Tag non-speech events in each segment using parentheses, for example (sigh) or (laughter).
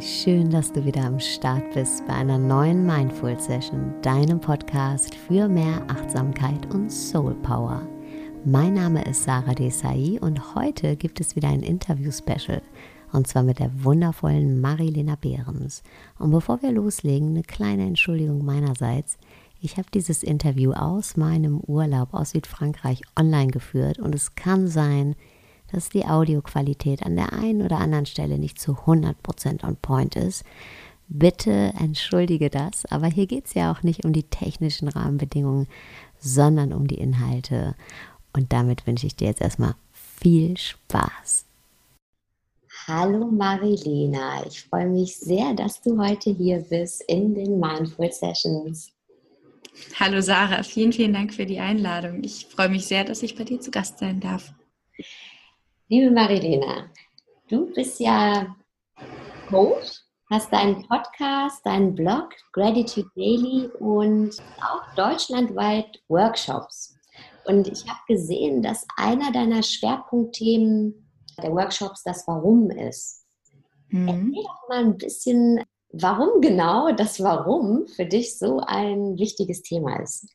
Schön, dass du wieder am Start bist bei einer neuen Mindful Session, deinem Podcast für mehr Achtsamkeit und Soul Power. Mein Name ist Sarah Desai und heute gibt es wieder ein Interview-Special und zwar mit der wundervollen Marilena Behrens. Und bevor wir loslegen, eine kleine Entschuldigung meinerseits. Ich habe dieses Interview aus meinem Urlaub aus Südfrankreich online geführt und es kann sein, dass die Audioqualität an der einen oder anderen Stelle nicht zu 100% on point ist. Bitte entschuldige das, aber hier geht es ja auch nicht um die technischen Rahmenbedingungen, sondern um die Inhalte. Und damit wünsche ich dir jetzt erstmal viel Spaß. Hallo Marilena, ich freue mich sehr, dass du heute hier bist in den Mindful Sessions. Hallo Sarah, vielen, vielen Dank für die Einladung. Ich freue mich sehr, dass ich bei dir zu Gast sein darf. Liebe Marilena, du bist ja Coach, hast deinen Podcast, deinen Blog Gratitude Daily und auch deutschlandweit Workshops. Und ich habe gesehen, dass einer deiner Schwerpunktthemen der Workshops das Warum ist. Mhm. Erzähl doch mal ein bisschen, warum genau das Warum für dich so ein wichtiges Thema ist.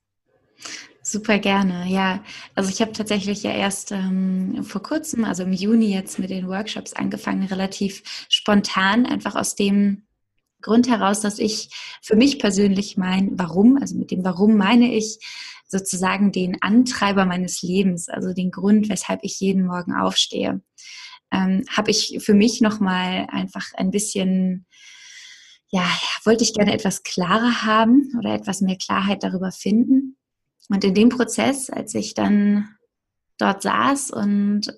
Super gerne, ja. Also ich habe tatsächlich ja erst ähm, vor kurzem, also im Juni jetzt mit den Workshops angefangen, relativ spontan, einfach aus dem Grund heraus, dass ich für mich persönlich mein Warum, also mit dem Warum meine ich sozusagen den Antreiber meines Lebens, also den Grund, weshalb ich jeden Morgen aufstehe, ähm, habe ich für mich nochmal einfach ein bisschen, ja, wollte ich gerne etwas klarer haben oder etwas mehr Klarheit darüber finden. Und in dem Prozess, als ich dann dort saß und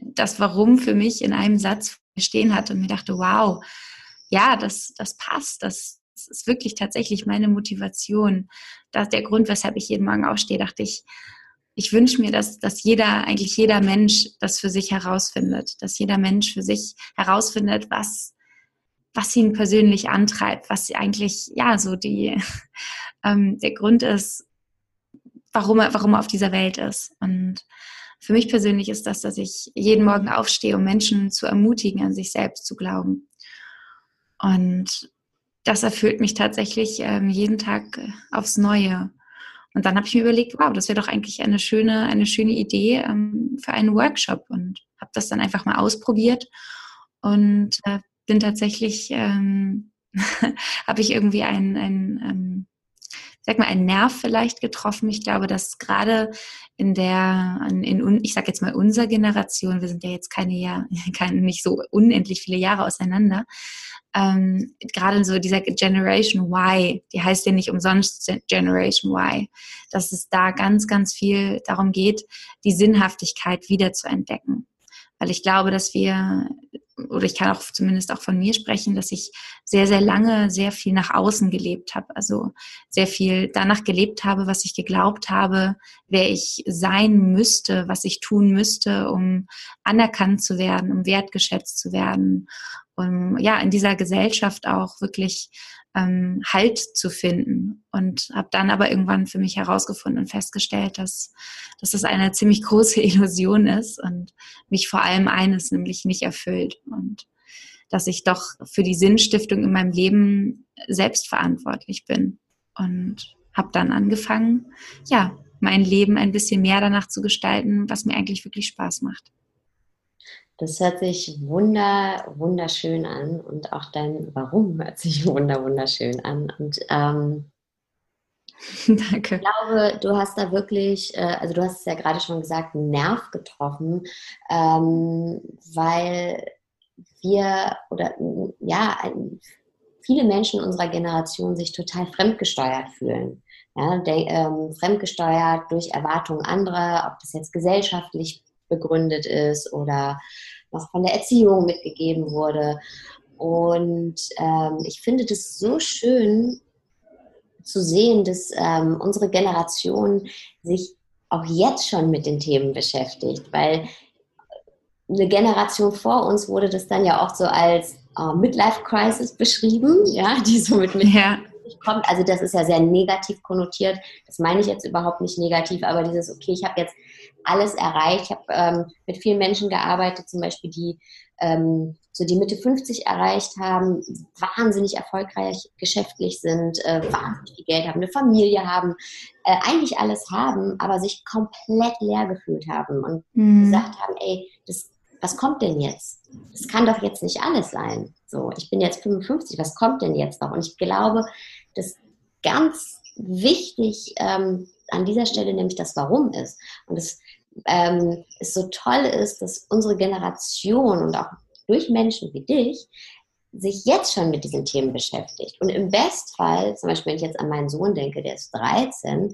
das Warum für mich in einem Satz stehen hatte und mir dachte, wow, ja, das, das passt, das, das ist wirklich tatsächlich meine Motivation. Das ist der Grund, weshalb ich jeden Morgen aufstehe, dachte ich, ich wünsche mir, dass, dass jeder, eigentlich jeder Mensch das für sich herausfindet, dass jeder Mensch für sich herausfindet, was, was ihn persönlich antreibt, was eigentlich, ja, so die, (laughs) ähm, der Grund ist, warum er, warum er auf dieser Welt ist. Und für mich persönlich ist das, dass ich jeden Morgen aufstehe, um Menschen zu ermutigen, an sich selbst zu glauben. Und das erfüllt mich tatsächlich ähm, jeden Tag äh, aufs Neue. Und dann habe ich mir überlegt, wow, das wäre doch eigentlich eine schöne, eine schöne Idee ähm, für einen Workshop und habe das dann einfach mal ausprobiert und äh, bin tatsächlich, ähm, (laughs) habe ich irgendwie ein, ein ähm, sag mal, einen Nerv vielleicht getroffen. Ich glaube, dass gerade in der, in, ich sag jetzt mal unserer Generation, wir sind ja jetzt keine Jahr, (laughs) keine, nicht so unendlich viele Jahre auseinander, ähm, gerade so dieser Generation Y, die heißt ja nicht umsonst Generation Y, dass es da ganz, ganz viel darum geht, die Sinnhaftigkeit wieder zu entdecken. Weil ich glaube, dass wir oder ich kann auch zumindest auch von mir sprechen, dass ich sehr, sehr lange sehr viel nach außen gelebt habe. Also sehr viel danach gelebt habe, was ich geglaubt habe, wer ich sein müsste, was ich tun müsste, um anerkannt zu werden, um wertgeschätzt zu werden, um ja in dieser Gesellschaft auch wirklich ähm, Halt zu finden. Und habe dann aber irgendwann für mich herausgefunden und festgestellt, dass, dass das eine ziemlich große (laughs) Illusion ist und mich vor allem eines nämlich nicht erfüllt. Und dass ich doch für die Sinnstiftung in meinem Leben selbst verantwortlich bin. Und habe dann angefangen, ja, mein Leben ein bisschen mehr danach zu gestalten, was mir eigentlich wirklich Spaß macht. Das hört sich wunder, wunderschön an und auch dein Warum hört sich (laughs) wunder, wunderschön an. Und ähm, (laughs) Danke. Ich glaube, du hast da wirklich, äh, also du hast es ja gerade schon gesagt, einen Nerv getroffen, ähm, weil wir oder ja, viele Menschen unserer Generation sich total fremdgesteuert fühlen. Ja, der, ähm, fremdgesteuert durch Erwartungen anderer, ob das jetzt gesellschaftlich begründet ist oder was von der Erziehung mitgegeben wurde. Und ähm, ich finde das so schön zu sehen, dass ähm, unsere Generation sich auch jetzt schon mit den Themen beschäftigt, weil eine Generation vor uns wurde das dann ja auch so als äh, Midlife Crisis beschrieben, ja, die so mit, mit ja. Kommt. Also das ist ja sehr negativ konnotiert. Das meine ich jetzt überhaupt nicht negativ, aber dieses, okay, ich habe jetzt alles erreicht. Ich habe ähm, mit vielen Menschen gearbeitet, zum Beispiel, die ähm, so die Mitte 50 erreicht haben, wahnsinnig erfolgreich geschäftlich sind, äh, wahnsinnig viel Geld haben, eine Familie haben, äh, eigentlich alles haben, aber sich komplett leer gefühlt haben und mhm. gesagt haben, ey, das, was kommt denn jetzt? Das kann doch jetzt nicht alles sein. So, ich bin jetzt 55, was kommt denn jetzt noch? Und ich glaube, dass ganz wichtig ähm, an dieser Stelle nämlich das Warum ist. Und es ähm, es so toll ist, dass unsere Generation und auch durch Menschen wie dich sich jetzt schon mit diesen Themen beschäftigt. Und im Bestfall, zum Beispiel wenn ich jetzt an meinen Sohn denke, der ist 13,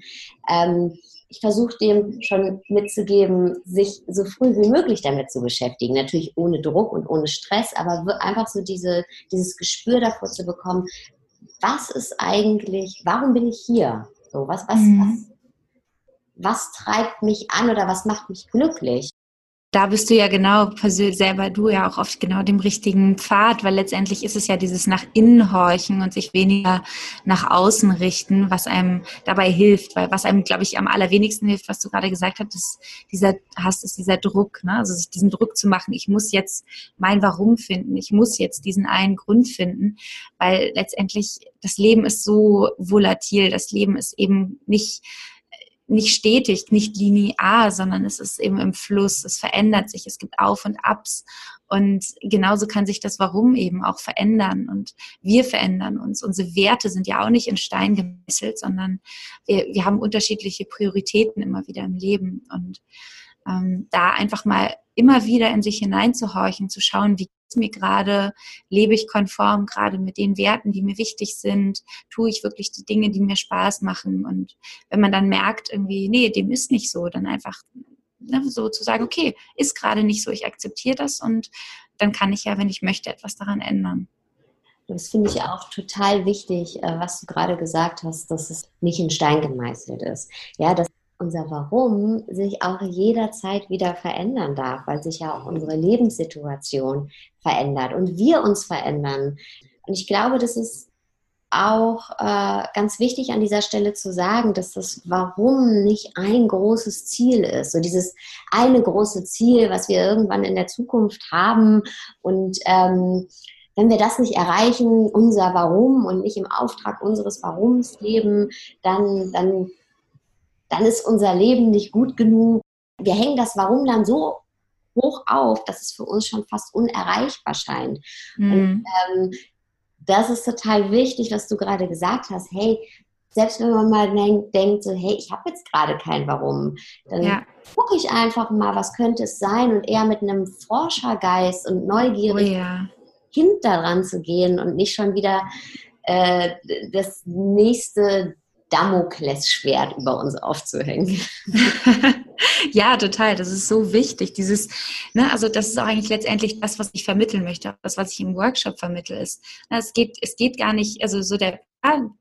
ähm, ich versuche dem schon mitzugeben, sich so früh wie möglich damit zu beschäftigen. Natürlich ohne Druck und ohne Stress, aber einfach so diese, dieses Gespür davor zu bekommen, was ist eigentlich, warum bin ich hier? So, was, was, mhm. was, was treibt mich an oder was macht mich glücklich? Da bist du ja genau selber du ja auch auf genau dem richtigen Pfad, weil letztendlich ist es ja dieses nach innen horchen und sich weniger nach außen richten, was einem dabei hilft, weil was einem, glaube ich, am allerwenigsten hilft, was du gerade gesagt hast, ist dieser, hast, ist dieser Druck, ne? also sich diesen Druck zu machen, ich muss jetzt mein Warum finden, ich muss jetzt diesen einen Grund finden, weil letztendlich das Leben ist so volatil, das Leben ist eben nicht nicht stetig, nicht linear, sondern es ist eben im Fluss, es verändert sich, es gibt Auf und Abs. Und genauso kann sich das Warum eben auch verändern. Und wir verändern uns. Unsere Werte sind ja auch nicht in Stein gemesselt, sondern wir, wir haben unterschiedliche Prioritäten immer wieder im Leben. Und ähm, da einfach mal immer wieder in sich hineinzuhorchen, zu schauen, wie mir gerade, lebe ich konform gerade mit den Werten, die mir wichtig sind, tue ich wirklich die Dinge, die mir Spaß machen. Und wenn man dann merkt, irgendwie, nee, dem ist nicht so, dann einfach ne, so zu sagen, okay, ist gerade nicht so, ich akzeptiere das und dann kann ich ja, wenn ich möchte, etwas daran ändern. Das finde ich auch total wichtig, äh, was du gerade gesagt hast, dass es nicht in Stein gemeißelt ist. Ja, dass unser Warum sich auch jederzeit wieder verändern darf, weil sich ja auch unsere Lebenssituation verändert und wir uns verändern. Und ich glaube, das ist auch äh, ganz wichtig an dieser Stelle zu sagen, dass das Warum nicht ein großes Ziel ist. So dieses eine große Ziel, was wir irgendwann in der Zukunft haben und ähm, wenn wir das nicht erreichen, unser Warum und nicht im Auftrag unseres Warums leben, dann, dann dann ist unser Leben nicht gut genug. Wir hängen das Warum dann so hoch auf, dass es für uns schon fast unerreichbar scheint. Mhm. Und ähm, das ist total wichtig, was du gerade gesagt hast. Hey, selbst wenn man mal denkt, denkt so, hey, ich habe jetzt gerade kein Warum, dann ja. gucke ich einfach mal, was könnte es sein und eher mit einem Forschergeist und neugierig oh, ja. Kind daran zu gehen und nicht schon wieder äh, das nächste Damoklesschwert über uns aufzuhängen. (laughs) (laughs) ja, total. Das ist so wichtig. Dieses, ne, also das ist auch eigentlich letztendlich das, was ich vermitteln möchte, das, was ich im Workshop vermittle, ist. Ne, es geht, es geht gar nicht, also so der,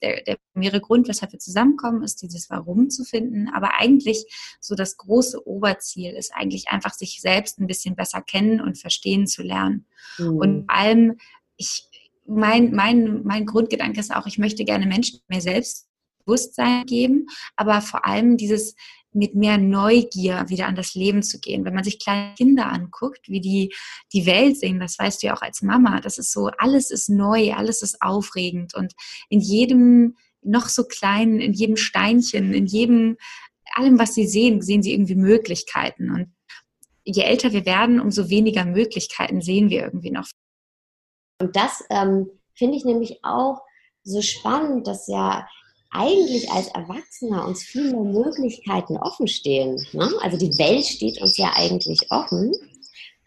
der, der primäre Grund, weshalb wir zusammenkommen, ist dieses Warum zu finden. Aber eigentlich so das große Oberziel ist eigentlich einfach, sich selbst ein bisschen besser kennen und verstehen zu lernen. Mhm. Und vor allem, ich, mein, mein, mein Grundgedanke ist auch, ich möchte gerne Menschen mir selbst Bewusstsein geben, aber vor allem dieses mit mehr Neugier wieder an das Leben zu gehen. Wenn man sich kleine Kinder anguckt, wie die die Welt sehen, das weißt du ja auch als Mama, das ist so, alles ist neu, alles ist aufregend und in jedem noch so kleinen, in jedem Steinchen, in jedem, allem, was sie sehen, sehen sie irgendwie Möglichkeiten und je älter wir werden, umso weniger Möglichkeiten sehen wir irgendwie noch. Und das ähm, finde ich nämlich auch so spannend, dass ja eigentlich als Erwachsener uns viel mehr Möglichkeiten offen stehen. Ne? Also die Welt steht uns ja eigentlich offen.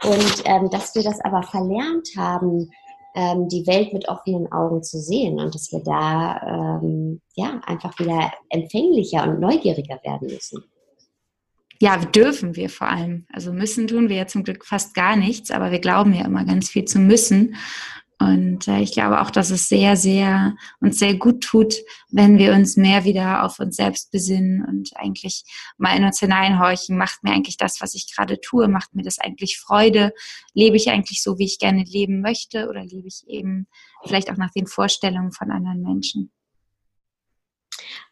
Und ähm, dass wir das aber verlernt haben, ähm, die Welt mit offenen Augen zu sehen und dass wir da ähm, ja einfach wieder empfänglicher und neugieriger werden müssen. Ja, dürfen wir vor allem. Also müssen tun wir ja zum Glück fast gar nichts, aber wir glauben ja immer ganz viel zu müssen. Und äh, ich glaube auch, dass es sehr, sehr uns sehr gut tut, wenn wir uns mehr wieder auf uns selbst besinnen und eigentlich mal in uns hineinhorchen. Macht mir eigentlich das, was ich gerade tue? Macht mir das eigentlich Freude? Lebe ich eigentlich so, wie ich gerne leben möchte? Oder lebe ich eben vielleicht auch nach den Vorstellungen von anderen Menschen?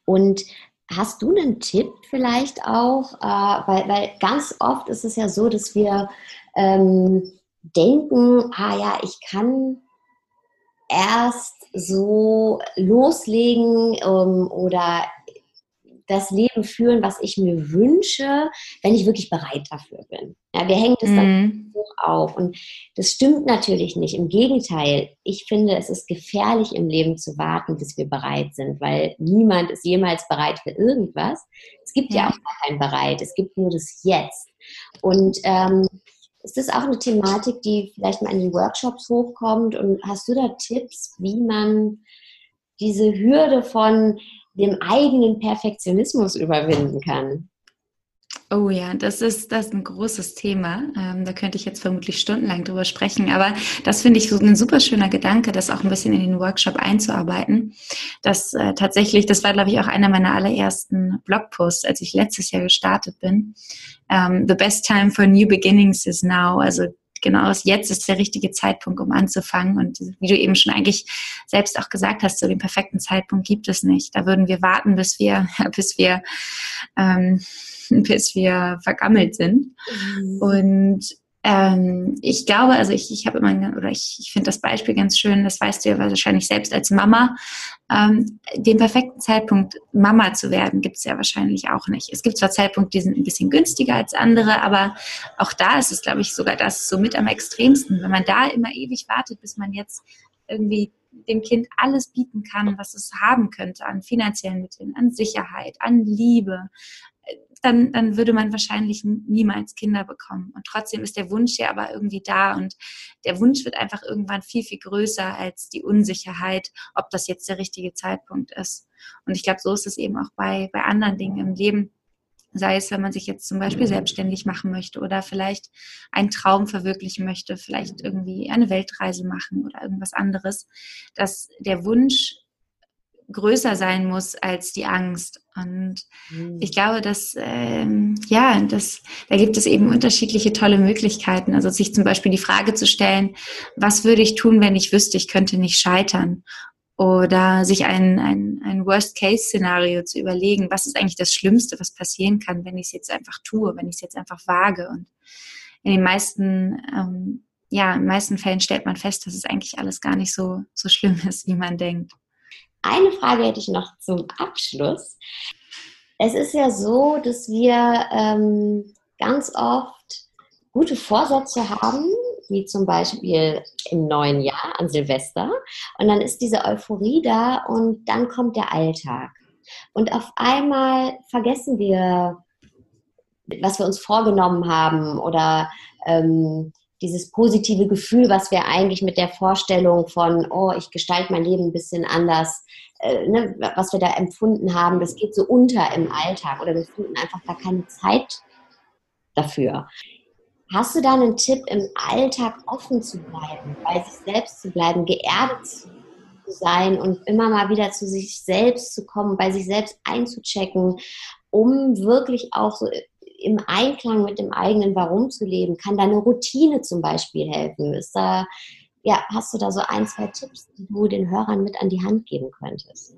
Und hast du einen Tipp vielleicht auch? Äh, weil, weil ganz oft ist es ja so, dass wir ähm, denken, ah ja, ich kann erst so loslegen ähm, oder das Leben führen, was ich mir wünsche, wenn ich wirklich bereit dafür bin. Ja, wir hängen das dann mhm. hoch auf. Und das stimmt natürlich nicht. Im Gegenteil, ich finde, es ist gefährlich im Leben zu warten, bis wir bereit sind, weil niemand ist jemals bereit für irgendwas. Es gibt ja, ja auch kein Bereit, es gibt nur das Jetzt. Und ähm, ist das auch eine Thematik, die vielleicht mal in den Workshops hochkommt? Und hast du da Tipps, wie man diese Hürde von dem eigenen Perfektionismus überwinden kann? Oh ja, das ist, das ist ein großes Thema. Ähm, da könnte ich jetzt vermutlich stundenlang drüber sprechen. Aber das finde ich so ein super schöner Gedanke, das auch ein bisschen in den Workshop einzuarbeiten. Das äh, tatsächlich, das war, glaube ich, auch einer meiner allerersten Blogposts, als ich letztes Jahr gestartet bin. Ähm, the best time for new beginnings is now. Also genau jetzt ist der richtige Zeitpunkt, um anzufangen. Und wie du eben schon eigentlich selbst auch gesagt hast, so den perfekten Zeitpunkt gibt es nicht. Da würden wir warten, bis wir, (laughs) bis wir, ähm, (laughs) bis wir vergammelt sind. Mhm. Und ähm, ich glaube, also ich, ich habe immer, oder ich, ich finde das Beispiel ganz schön, das weißt du ja wahrscheinlich selbst als Mama. Ähm, den perfekten Zeitpunkt, Mama zu werden, gibt es ja wahrscheinlich auch nicht. Es gibt zwar Zeitpunkte, die sind ein bisschen günstiger als andere, aber auch da ist es, glaube ich, sogar das so mit am extremsten. Wenn man da immer ewig wartet, bis man jetzt irgendwie dem Kind alles bieten kann, was es haben könnte an finanziellen Mitteln, an Sicherheit, an Liebe, dann, dann würde man wahrscheinlich niemals Kinder bekommen. Und trotzdem ist der Wunsch ja aber irgendwie da und der Wunsch wird einfach irgendwann viel, viel größer als die Unsicherheit, ob das jetzt der richtige Zeitpunkt ist. Und ich glaube, so ist es eben auch bei, bei anderen Dingen im Leben. Sei es, wenn man sich jetzt zum Beispiel selbstständig machen möchte oder vielleicht einen Traum verwirklichen möchte, vielleicht irgendwie eine Weltreise machen oder irgendwas anderes, dass der Wunsch größer sein muss als die Angst. Und mhm. ich glaube, dass, ähm, ja, das, da gibt es eben unterschiedliche tolle Möglichkeiten. Also sich zum Beispiel die Frage zu stellen, was würde ich tun, wenn ich wüsste, ich könnte nicht scheitern? Oder sich ein, ein, ein Worst-Case-Szenario zu überlegen, was ist eigentlich das Schlimmste, was passieren kann, wenn ich es jetzt einfach tue, wenn ich es jetzt einfach wage. Und in den meisten, ähm, ja, in den meisten Fällen stellt man fest, dass es eigentlich alles gar nicht so, so schlimm ist, wie man denkt. Eine Frage hätte ich noch zum Abschluss. Es ist ja so, dass wir ähm, ganz oft gute Vorsätze haben, wie zum Beispiel im neuen Jahr an Silvester. Und dann ist diese Euphorie da und dann kommt der Alltag. Und auf einmal vergessen wir, was wir uns vorgenommen haben oder ähm, dieses positive Gefühl, was wir eigentlich mit der Vorstellung von, oh, ich gestalte mein Leben ein bisschen anders, äh, ne, was wir da empfunden haben, das geht so unter im Alltag oder wir finden einfach gar keine Zeit dafür. Hast du da einen Tipp, im Alltag offen zu bleiben, bei sich selbst zu bleiben, geerdet zu sein und immer mal wieder zu sich selbst zu kommen, bei sich selbst einzuchecken, um wirklich auch so im Einklang mit dem eigenen Warum zu leben? Kann da eine Routine zum Beispiel helfen? Ist da, ja, hast du da so ein, zwei Tipps, die du den Hörern mit an die Hand geben könntest?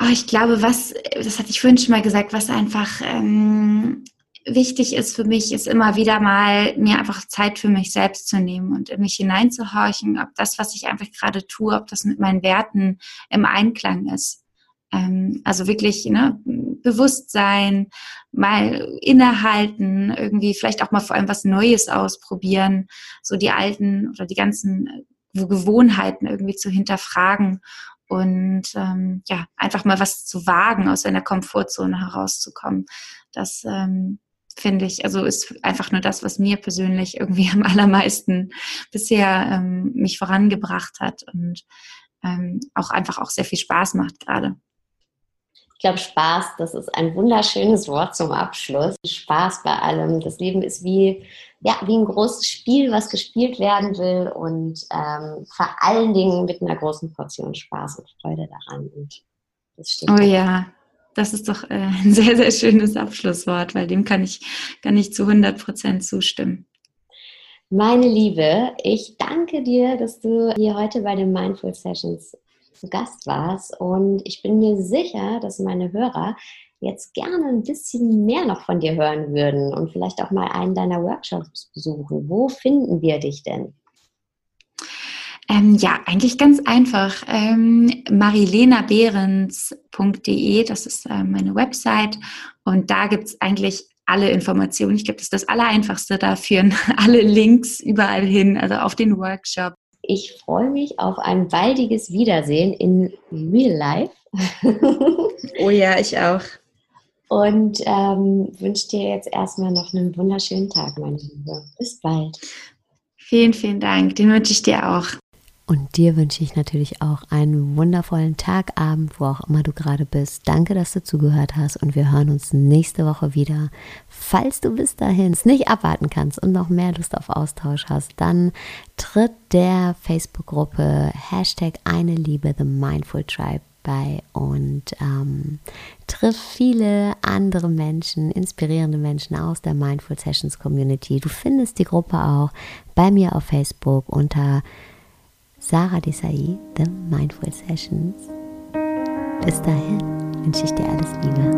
Oh, ich glaube, was, das hatte ich vorhin schon mal gesagt, was einfach ähm, wichtig ist für mich, ist immer wieder mal mir einfach Zeit für mich selbst zu nehmen und in mich hineinzuhorchen, ob das, was ich einfach gerade tue, ob das mit meinen Werten im Einklang ist. Ähm, also wirklich ne, Bewusstsein, mal innehalten, irgendwie vielleicht auch mal vor allem was Neues ausprobieren, so die alten oder die ganzen äh, Gewohnheiten irgendwie zu hinterfragen und ähm, ja, einfach mal was zu wagen, aus seiner Komfortzone herauszukommen. Das ähm, finde ich, also ist einfach nur das, was mir persönlich irgendwie (laughs) am allermeisten bisher ähm, mich vorangebracht hat und ähm, auch einfach auch sehr viel Spaß macht gerade. Ich glaube, Spaß, das ist ein wunderschönes Wort zum Abschluss. Spaß bei allem. Das Leben ist wie, ja, wie ein großes Spiel, was gespielt werden will und ähm, vor allen Dingen mit einer großen Portion Spaß und Freude daran. Und das steht oh ja, das ist doch äh, ein (laughs) sehr, sehr schönes Abschlusswort, weil dem kann ich, kann ich zu 100 Prozent zustimmen. Meine Liebe, ich danke dir, dass du hier heute bei den Mindful Sessions zu Gast warst. Und ich bin mir sicher, dass meine Hörer jetzt gerne ein bisschen mehr noch von dir hören würden und vielleicht auch mal einen deiner Workshops besuchen, wo finden wir dich denn? Ähm, ja, eigentlich ganz einfach. Ähm, marilenabehrens.de, das ist äh, meine Website. Und da gibt es eigentlich alle Informationen. Ich glaube, das ist das Allereinfachste. Da führen (laughs) alle Links überall hin, also auf den Workshop. Ich freue mich auf ein baldiges Wiedersehen in Real Life. (laughs) oh ja, ich auch. Und ähm, wünsche dir jetzt erstmal noch einen wunderschönen Tag, meine Liebe. Bis bald. Vielen, vielen Dank. Den wünsche ich dir auch. Und dir wünsche ich natürlich auch einen wundervollen Tag, Abend, wo auch immer du gerade bist. Danke, dass du zugehört hast und wir hören uns nächste Woche wieder. Falls du bis dahin es nicht abwarten kannst und noch mehr Lust auf Austausch hast, dann tritt der Facebook-Gruppe Hashtag eine Liebe The Mindful Tribe bei und ähm, triff viele andere Menschen, inspirierende Menschen aus der Mindful Sessions Community. Du findest die Gruppe auch bei mir auf Facebook unter Sarah Desai, The Mindful Sessions. Bis dahin wünsche ich dir alles Liebe.